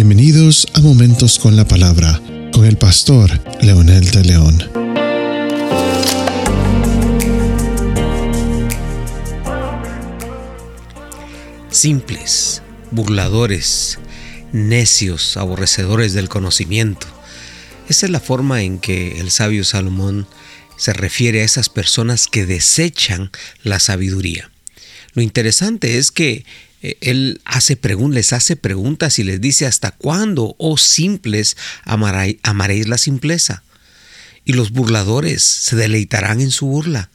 Bienvenidos a Momentos con la Palabra con el pastor Leonel de León. Simples, burladores, necios, aborrecedores del conocimiento. Esa es la forma en que el sabio Salomón se refiere a esas personas que desechan la sabiduría. Lo interesante es que eh, él hace les hace preguntas y les dice, ¿hasta cuándo, oh simples, amaréis la simpleza? Y los burladores se deleitarán en su burla,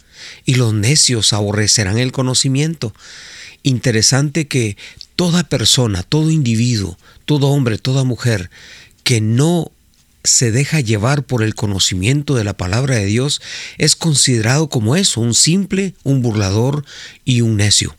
y los necios aborrecerán el conocimiento. Interesante que toda persona, todo individuo, todo hombre, toda mujer que no se deja llevar por el conocimiento de la palabra de Dios es considerado como eso, un simple, un burlador y un necio.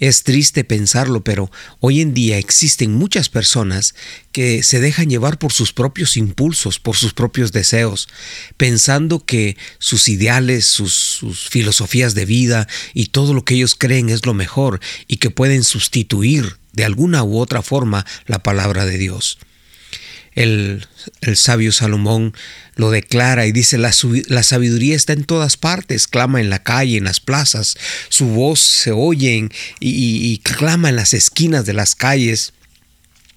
Es triste pensarlo, pero hoy en día existen muchas personas que se dejan llevar por sus propios impulsos, por sus propios deseos, pensando que sus ideales, sus, filosofías de vida y todo lo que ellos creen es lo mejor y que pueden sustituir de alguna u otra forma la palabra de Dios. El, sabio Salomón lo declara y dice, la, la, sabiduría está en todas partes, clama en la calle, en las plazas, su voz se oye y clama en las esquinas de las calles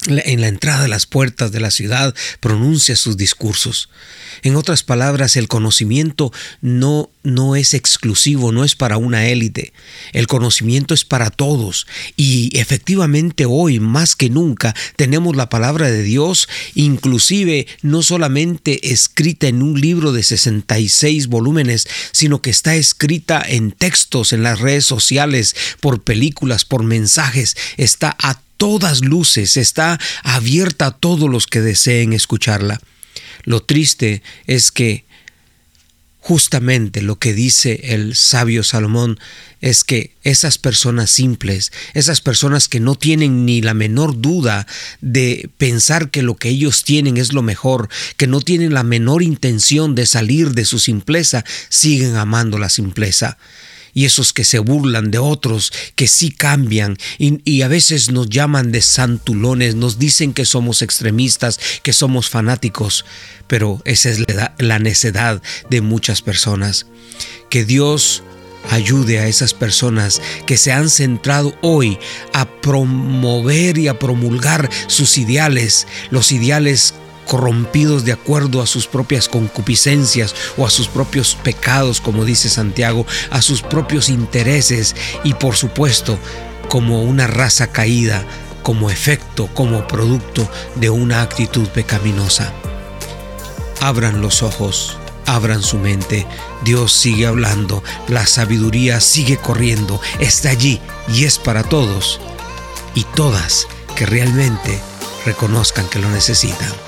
en la entrada de las puertas de la ciudad pronuncia sus discursos. En otras palabras, el conocimiento no, no es exclusivo, no es para una élite. El conocimiento es para todos. Y efectivamente hoy, más que nunca, tenemos la palabra de Dios, inclusive no solamente escrita en un libro de 66 volúmenes, sino que está escrita en textos, en las redes sociales, por películas, por mensajes. Está a todas luces, está abierta a todos los que deseen escucharla. Lo triste es que justamente lo que dice el sabio Salomón es que esas personas simples, esas personas que no tienen ni la menor duda de pensar que lo que ellos tienen es lo mejor, que no tienen la menor intención de salir de su simpleza, siguen amando la simpleza y esos que se burlan de otros, que sí cambian y, a veces nos llaman de santulones, nos dicen que somos extremistas, que somos fanáticos, pero esa es la, la necedad de muchas personas. Que Dios ayude a esas personas que se han centrado hoy a promover y a promulgar sus ideales, los ideales corrompidos de acuerdo a sus propias concupiscencias o a sus propios pecados, como dice Santiago, a sus propios intereses y por supuesto como una raza caída, como efecto, como producto de una actitud pecaminosa. Abran los ojos, abran su mente, Dios sigue hablando, la sabiduría sigue corriendo, está allí y es para todos y todas que realmente reconozcan que lo necesitan.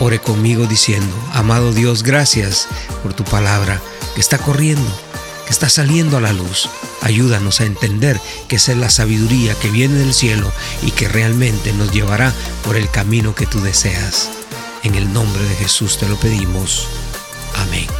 Ore conmigo diciendo, amado Dios, gracias por tu palabra que está corriendo, que está saliendo a la luz. Ayúdanos a entender que esa es la sabiduría que viene del cielo y que realmente nos llevará por el camino que tú deseas. En el nombre de Jesús te lo pedimos. Amén.